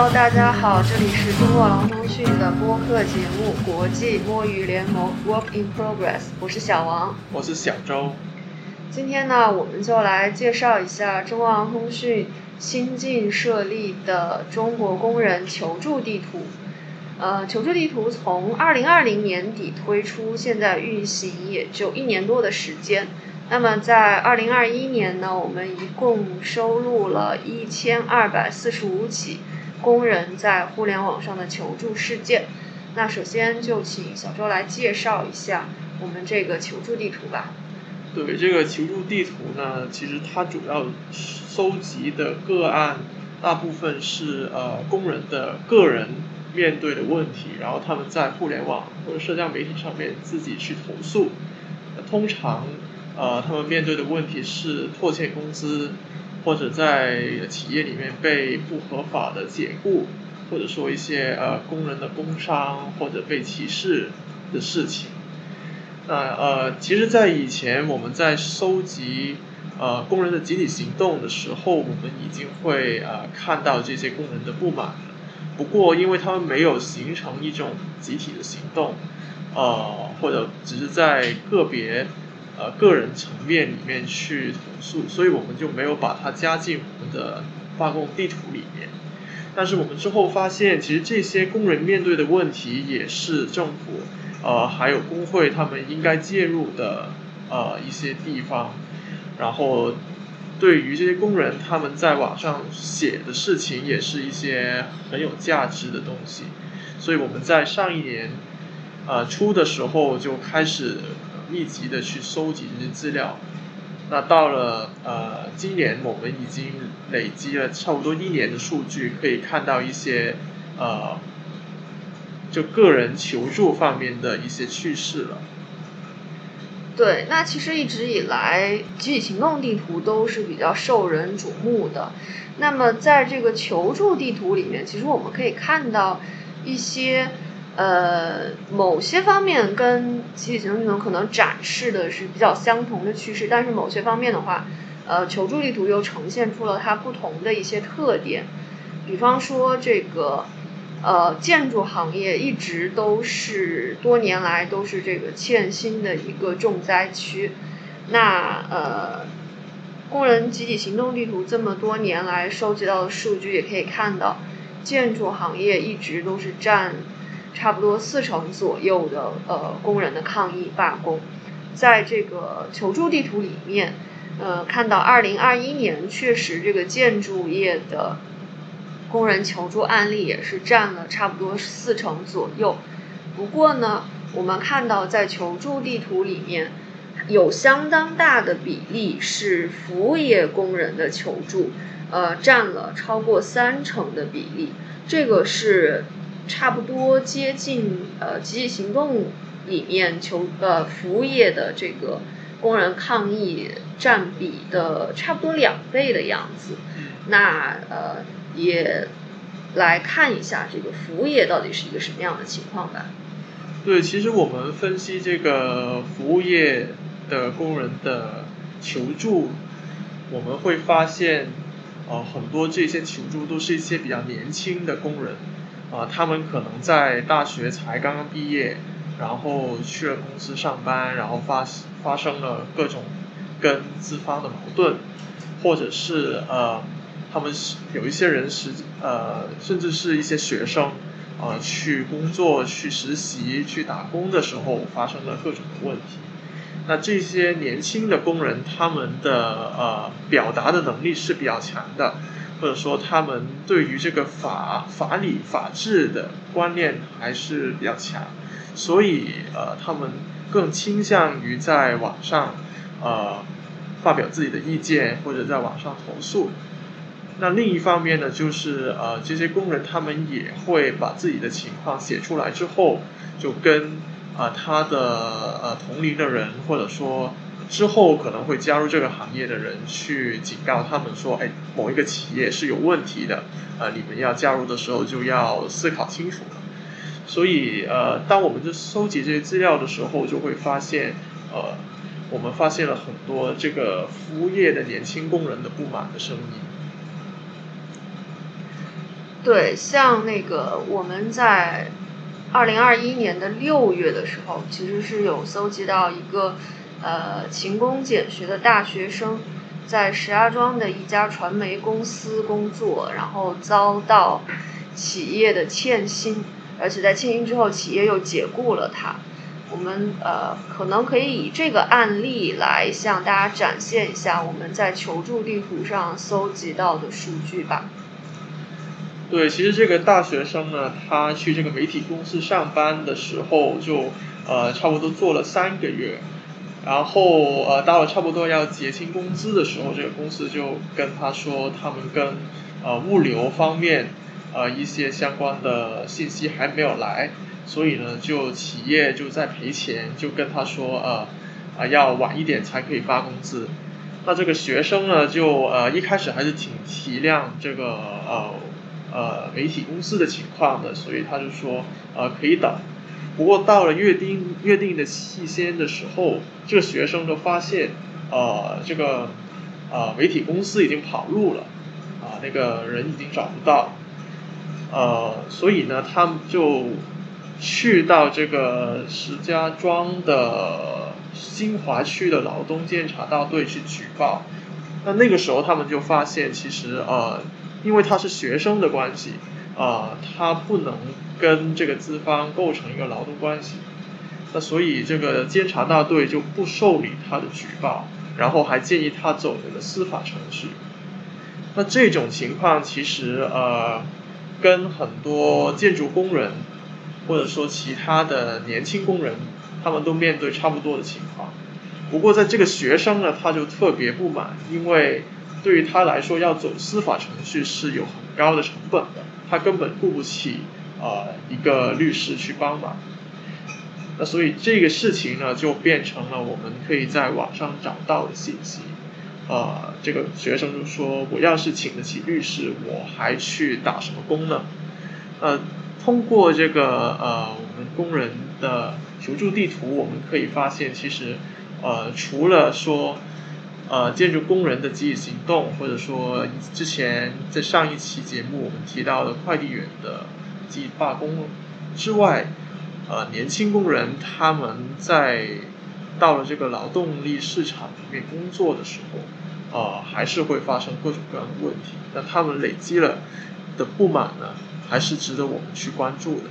Hello，大家好，这里是中国狼通讯的播客节目《国际摸鱼联盟 Work in Progress》，我是小王，我是小周。今天呢，我们就来介绍一下中国狼通讯新近设立的中国工人求助地图。呃，求助地图从二零二零年底推出，现在运行也就一年多的时间。那么在二零二一年呢，我们一共收录了一千二百四十五起工人在互联网上的求助事件。那首先就请小周来介绍一下我们这个求助地图吧。对这个求助地图呢，其实它主要收集的个案大部分是呃工人的个人。面对的问题，然后他们在互联网或者社交媒体上面自己去投诉。通常，呃，他们面对的问题是拖欠工资，或者在企业里面被不合法的解雇，或者说一些呃工人的工伤或者被歧视的事情。那呃，其实，在以前我们在收集呃工人的集体行动的时候，我们已经会呃看到这些工人的不满。不过，因为他们没有形成一种集体的行动，呃，或者只是在个别呃个人层面里面去投诉，所以我们就没有把它加进我们的罢工地图里面。但是我们之后发现，其实这些工人面对的问题也是政府呃还有工会他们应该介入的呃一些地方，然后。对于这些工人，他们在网上写的事情也是一些很有价值的东西，所以我们在上一年，呃初的时候就开始密集的去收集这些资料。那到了呃今年，我们已经累积了差不多一年的数据，可以看到一些呃就个人求助方面的一些趋势了。对，那其实一直以来，集体行动地图都是比较受人瞩目的。那么在这个求助地图里面，其实我们可以看到一些呃某些方面跟集体行动地图可能展示的是比较相同的趋势，但是某些方面的话，呃，求助地图又呈现出了它不同的一些特点。比方说这个。呃，建筑行业一直都是多年来都是这个欠薪的一个重灾区。那呃，工人集体行动地图这么多年来收集到的数据也可以看到，建筑行业一直都是占差不多四成左右的呃工人的抗议罢工。在这个求助地图里面，呃，看到二零二一年确实这个建筑业的。工人求助案例也是占了差不多四成左右，不过呢，我们看到在求助地图里面，有相当大的比例是服务业工人的求助，呃，占了超过三成的比例，这个是差不多接近呃集体行动里面求呃服务业的这个工人抗议占比的差不多两倍的样子，那呃。也来看一下这个服务业到底是一个什么样的情况吧。对，其实我们分析这个服务业的工人的求助，我们会发现，呃，很多这些求助都是一些比较年轻的工人，啊，他们可能在大学才刚刚毕业，然后去了公司上班，然后发发生了各种跟资方的矛盾，或者是呃。他们是有一些人是呃，甚至是一些学生，呃，去工作、去实习、去打工的时候发生了各种的问题。那这些年轻的工人，他们的呃表达的能力是比较强的，或者说他们对于这个法法理、法治的观念还是比较强，所以呃，他们更倾向于在网上呃发表自己的意见，或者在网上投诉。那另一方面呢，就是呃，这些工人他们也会把自己的情况写出来之后，就跟啊他的呃同龄的人，或者说之后可能会加入这个行业的人去警告他们说，哎，某一个企业是有问题的，呃，你们要加入的时候就要思考清楚了。所以呃，当我们在收集这些资料的时候，就会发现呃，我们发现了很多这个服务业的年轻工人的不满的声音。对，像那个我们在二零二一年的六月的时候，其实是有搜集到一个呃勤工俭学的大学生，在石家庄的一家传媒公司工作，然后遭到企业的欠薪，而且在欠薪之后，企业又解雇了他。我们呃可能可以以这个案例来向大家展现一下我们在求助地图上搜集到的数据吧。对，其实这个大学生呢，他去这个媒体公司上班的时候，就呃差不多做了三个月，然后呃到了差不多要结清工资的时候，这个公司就跟他说，他们跟呃物流方面呃一些相关的信息还没有来。所以呢，就企业就在赔钱，就跟他说，呃，啊要晚一点才可以发工资。那这个学生呢，就呃一开始还是挺体谅这个呃呃媒体公司的情况的，所以他就说，呃可以等。不过到了约定约定的期限的时候，这个学生就发现，呃这个呃媒体公司已经跑路了，啊那个人已经找不到，呃所以呢，他们就。去到这个石家庄的新华区的劳动监察大队去举报，那那个时候他们就发现，其实呃，因为他是学生的关系，呃，他不能跟这个资方构成一个劳动关系，那所以这个监察大队就不受理他的举报，然后还建议他走这个司法程序。那这种情况其实呃，跟很多建筑工人。或者说其他的年轻工人，他们都面对差不多的情况。不过在这个学生呢，他就特别不满，因为对于他来说，要走司法程序是有很高的成本的，他根本雇不起呃一个律师去帮忙。那所以这个事情呢，就变成了我们可以在网上找到的信息。呃，这个学生就说：“我要是请得起律师，我还去打什么工呢？”呃。通过这个呃，我们工人的求助地图，我们可以发现，其实呃，除了说呃建筑工人的集体行动，或者说之前在上一期节目我们提到的快递员的集体罢工之外，呃，年轻工人他们在到了这个劳动力市场里面工作的时候，呃，还是会发生各种各样的问题。那他们累积了的不满呢？还是值得我们去关注的。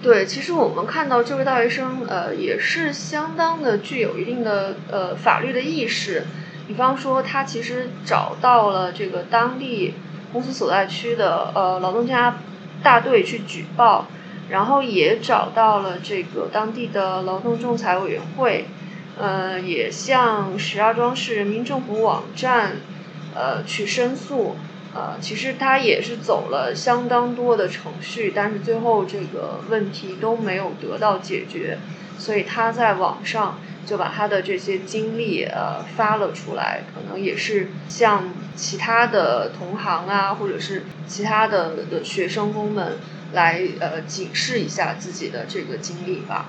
对，其实我们看到这位大学生，呃，也是相当的具有一定的呃法律的意识。比方说，他其实找到了这个当地公司所在区的呃劳动监察大队去举报，然后也找到了这个当地的劳动仲裁委员会，呃，也向石家庄市人民政府网站呃去申诉。呃，其实他也是走了相当多的程序，但是最后这个问题都没有得到解决，所以他在网上就把他的这些经历呃发了出来，可能也是向其他的同行啊，或者是其他的的学生工们来呃警示一下自己的这个经历吧。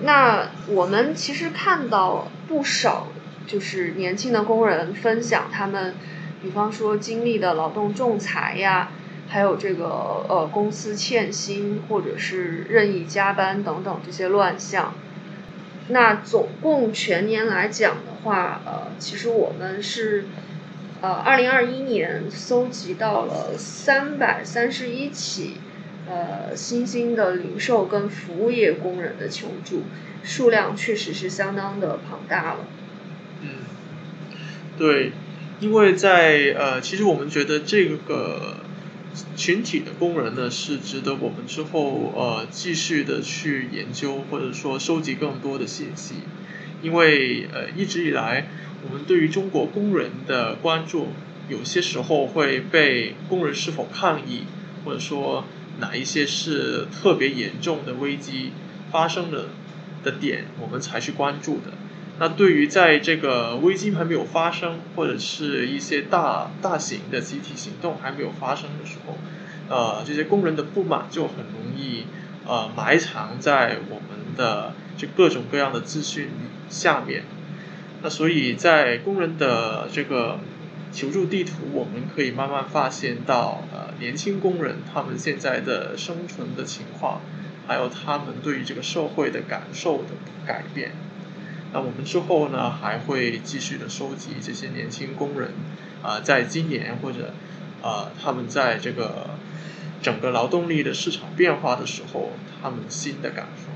那我们其实看到不少就是年轻的工人分享他们。比方说经历的劳动仲裁呀，还有这个呃公司欠薪或者是任意加班等等这些乱象，那总共全年来讲的话，呃，其实我们是呃二零二一年搜集到了三百三十一起呃新兴的零售跟服务业工人的求助，数量确实是相当的庞大了。嗯，对。因为在呃，其实我们觉得这个群体的工人呢，是值得我们之后呃继续的去研究，或者说收集更多的信息。因为呃一直以来，我们对于中国工人的关注，有些时候会被工人是否抗议，或者说哪一些是特别严重的危机发生的的点，我们才去关注的。那对于在这个危机还没有发生，或者是一些大大型的集体行动还没有发生的时候，呃，这些工人的不满就很容易呃埋藏在我们的这各种各样的资讯下面。那所以在工人的这个求助地图，我们可以慢慢发现到呃年轻工人他们现在的生存的情况，还有他们对于这个社会的感受的改变。那我们之后呢还会继续的收集这些年轻工人啊，在今年或者啊他们在这个整个劳动力的市场变化的时候，他们新的感受。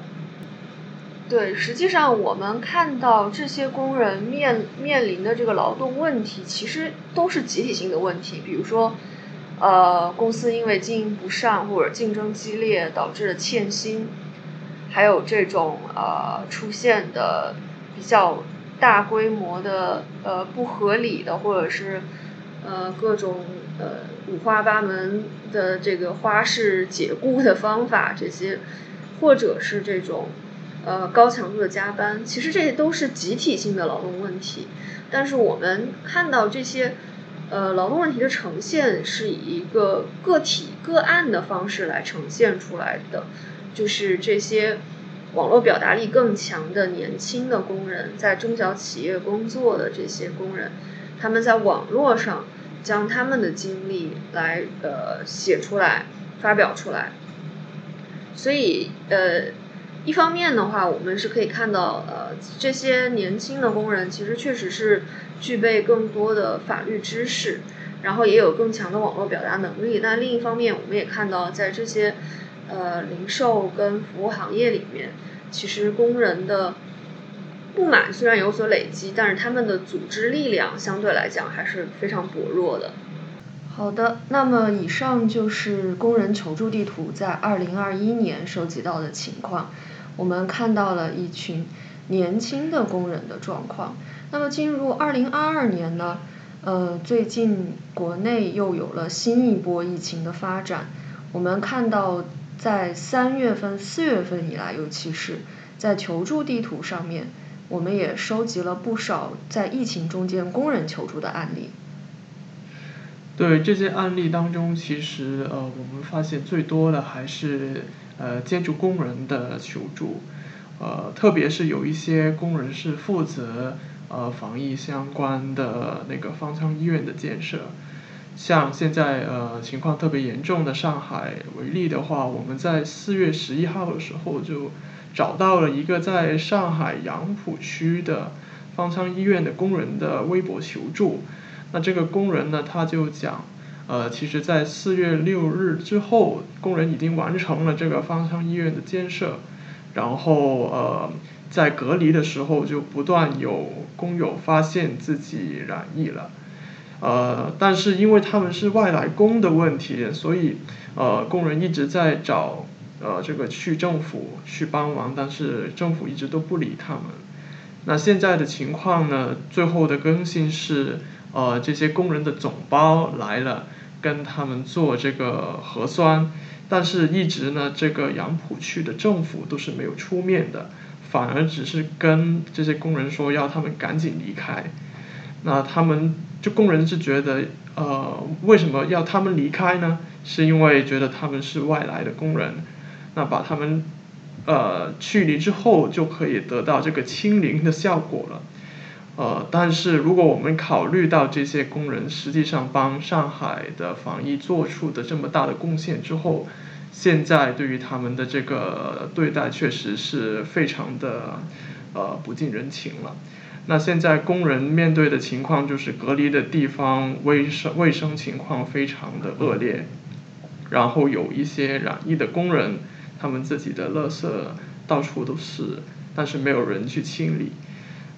对，实际上我们看到这些工人面面临的这个劳动问题，其实都是集体性的问题。比如说，呃，公司因为经营不善或者竞争激烈导致的欠薪，还有这种呃出现的比较大规模的呃不合理的或者是呃各种呃五花八门的这个花式解雇的方法，这些或者是这种。呃，高强度的加班，其实这些都是集体性的劳动问题。但是我们看到这些，呃，劳动问题的呈现是以一个个体个案的方式来呈现出来的，就是这些网络表达力更强的年轻的工人，在中小企业工作的这些工人，他们在网络上将他们的经历来呃写出来、发表出来，所以呃。一方面的话，我们是可以看到，呃，这些年轻的工人其实确实是具备更多的法律知识，然后也有更强的网络表达能力。但另一方面，我们也看到，在这些呃零售跟服务行业里面，其实工人的不满虽然有所累积，但是他们的组织力量相对来讲还是非常薄弱的。好的，那么以上就是工人求助地图在二零二一年收集到的情况。我们看到了一群年轻的工人的状况。那么进入二零二二年呢？呃，最近国内又有了新一波疫情的发展。我们看到在三月份、四月份以来，尤其是在求助地图上面，我们也收集了不少在疫情中间工人求助的案例。对这些案例当中，其实呃，我们发现最多的还是呃建筑工人的求助，呃，特别是有一些工人是负责呃防疫相关的那个方舱医院的建设，像现在呃情况特别严重的上海为例的话，我们在四月十一号的时候就找到了一个在上海杨浦区的方舱医院的工人的微博求助。那这个工人呢，他就讲，呃，其实，在四月六日之后，工人已经完成了这个方舱医院的建设，然后呃，在隔离的时候就不断有工友发现自己染疫了，呃，但是因为他们是外来工的问题，所以呃，工人一直在找呃这个区政府去帮忙，但是政府一直都不理他们。那现在的情况呢，最后的更新是。呃，这些工人的总包来了，跟他们做这个核酸，但是一直呢，这个杨浦区的政府都是没有出面的，反而只是跟这些工人说要他们赶紧离开。那他们就工人是觉得，呃，为什么要他们离开呢？是因为觉得他们是外来的工人，那把他们呃驱离之后，就可以得到这个清零的效果了。呃，但是如果我们考虑到这些工人实际上帮上海的防疫做出的这么大的贡献之后，现在对于他们的这个对待确实是非常的呃不近人情了。那现在工人面对的情况就是隔离的地方卫生卫生情况非常的恶劣，然后有一些染疫的工人，他们自己的垃圾到处都是，但是没有人去清理。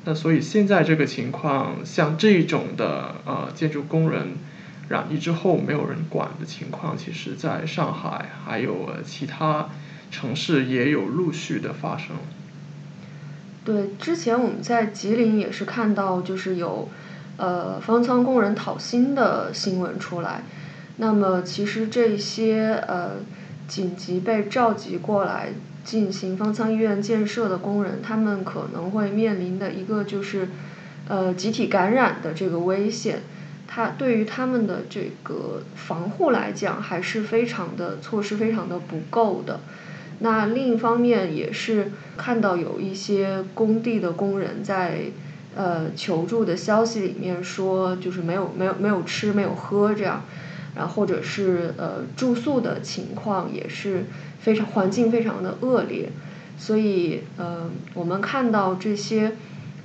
那所以现在这个情况，像这种的呃建筑工人染疫之后没有人管的情况，其实在上海还有其他城市也有陆续的发生。对，之前我们在吉林也是看到，就是有呃方舱工人讨薪的新闻出来。那么其实这些呃紧急被召集过来。进行方舱医院建设的工人，他们可能会面临的一个就是，呃，集体感染的这个危险。他对于他们的这个防护来讲，还是非常的措施非常的不够的。那另一方面也是看到有一些工地的工人在呃求助的消息里面说，就是没有没有没有吃没有喝这样，然后或者是呃住宿的情况也是非常环境非常的恶劣，所以呃我们看到这些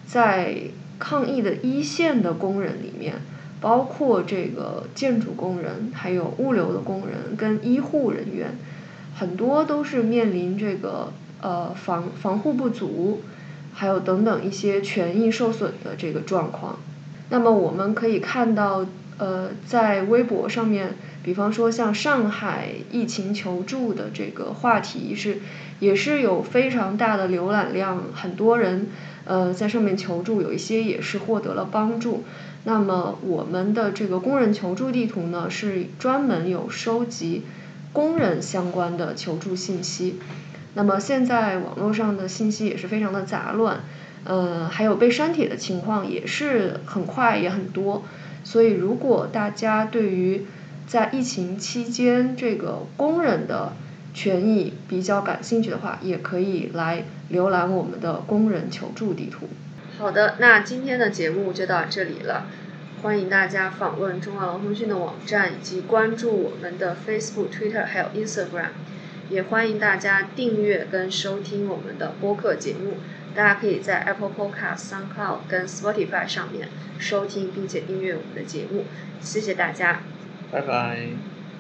在抗疫的一线的工人里面，包括这个建筑工人，还有物流的工人跟医护人员，很多都是面临这个呃防防护不足。还有等等一些权益受损的这个状况，那么我们可以看到，呃，在微博上面，比方说像上海疫情求助的这个话题是，也是有非常大的浏览量，很多人呃在上面求助，有一些也是获得了帮助。那么我们的这个工人求助地图呢，是专门有收集工人相关的求助信息。那么现在网络上的信息也是非常的杂乱，呃，还有被删帖的情况也是很快也很多，所以如果大家对于在疫情期间这个工人的权益比较感兴趣的话，也可以来浏览我们的工人求助地图。好的，那今天的节目就到这里了，欢迎大家访问中华劳通讯的网站以及关注我们的 Facebook、Twitter 还有 Instagram。也欢迎大家订阅跟收听我们的播客节目，大家可以在 Apple Podcast、SoundCloud 跟 Spotify 上面收听并且订阅我们的节目，谢谢大家，拜拜。